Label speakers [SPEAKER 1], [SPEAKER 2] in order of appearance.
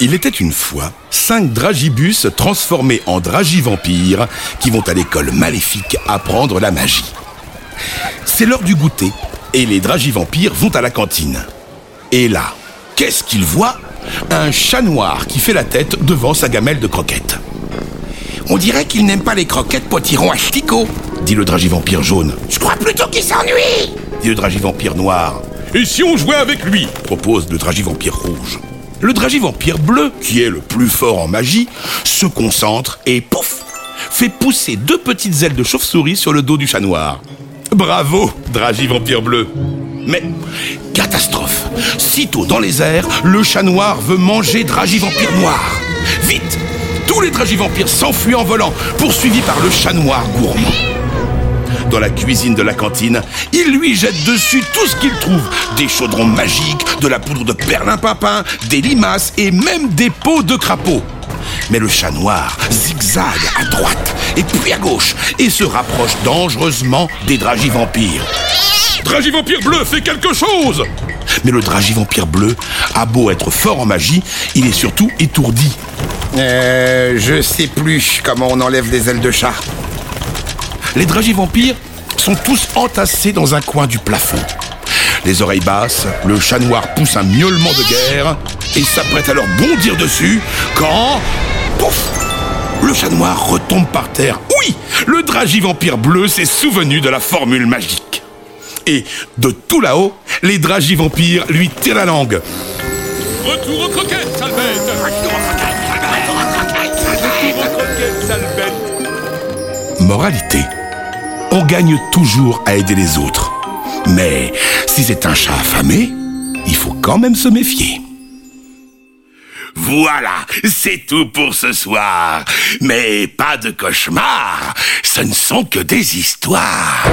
[SPEAKER 1] Il était une fois cinq dragibus transformés en dragivampires qui vont à l'école maléfique apprendre la magie. C'est l'heure du goûter et les dragivampires vont à la cantine. Et là, qu'est-ce qu'ils voient? Un chat noir qui fait la tête devant sa gamelle de croquettes.
[SPEAKER 2] On dirait qu'il n'aime pas les croquettes potiron asticots,
[SPEAKER 1] dit le dragivampire jaune.
[SPEAKER 2] Je crois plutôt qu'il s'ennuie,
[SPEAKER 1] dit le dragivampire noir. Et si on jouait avec lui? propose le dragivampire rouge. Le dragivampire bleu, qui est le plus fort en magie, se concentre et pouf fait pousser deux petites ailes de chauve-souris sur le dos du chat noir. Bravo, dragivampire bleu Mais, catastrophe Sitôt dans les airs, le chat noir veut manger dragivampire noir. Vite Tous les dragivampires s'enfuient en volant, poursuivis par le chat noir gourmand dans la cuisine de la cantine, il lui jette dessus tout ce qu'il trouve. Des chaudrons magiques, de la poudre de perlimpinpin, des limaces et même des peaux de crapaud. Mais le chat noir zigzague à droite et puis à gauche et se rapproche dangereusement des dragivampires. Dragivampire bleu, fais quelque chose Mais le dragivampire bleu a beau être fort en magie, il est surtout étourdi.
[SPEAKER 2] Euh, je sais plus comment on enlève des ailes de chat.
[SPEAKER 1] Les dragivampires sont tous entassés dans un coin du plafond. Les oreilles basses, le chat noir pousse un miaulement de guerre et s'apprête à leur bondir dessus quand... Pouf Le chat noir retombe par terre. Oui Le dragivampire bleu s'est souvenu de la formule magique. Et de tout là-haut, les dragivampires lui tirent la langue. Retour aux croquettes, sale bête Retour aux croquettes, sale bête Moralité on gagne toujours à aider les autres. Mais si c'est un chat affamé, il faut quand même se méfier. Voilà, c'est tout pour ce soir. Mais pas de cauchemar, ce ne sont que des histoires.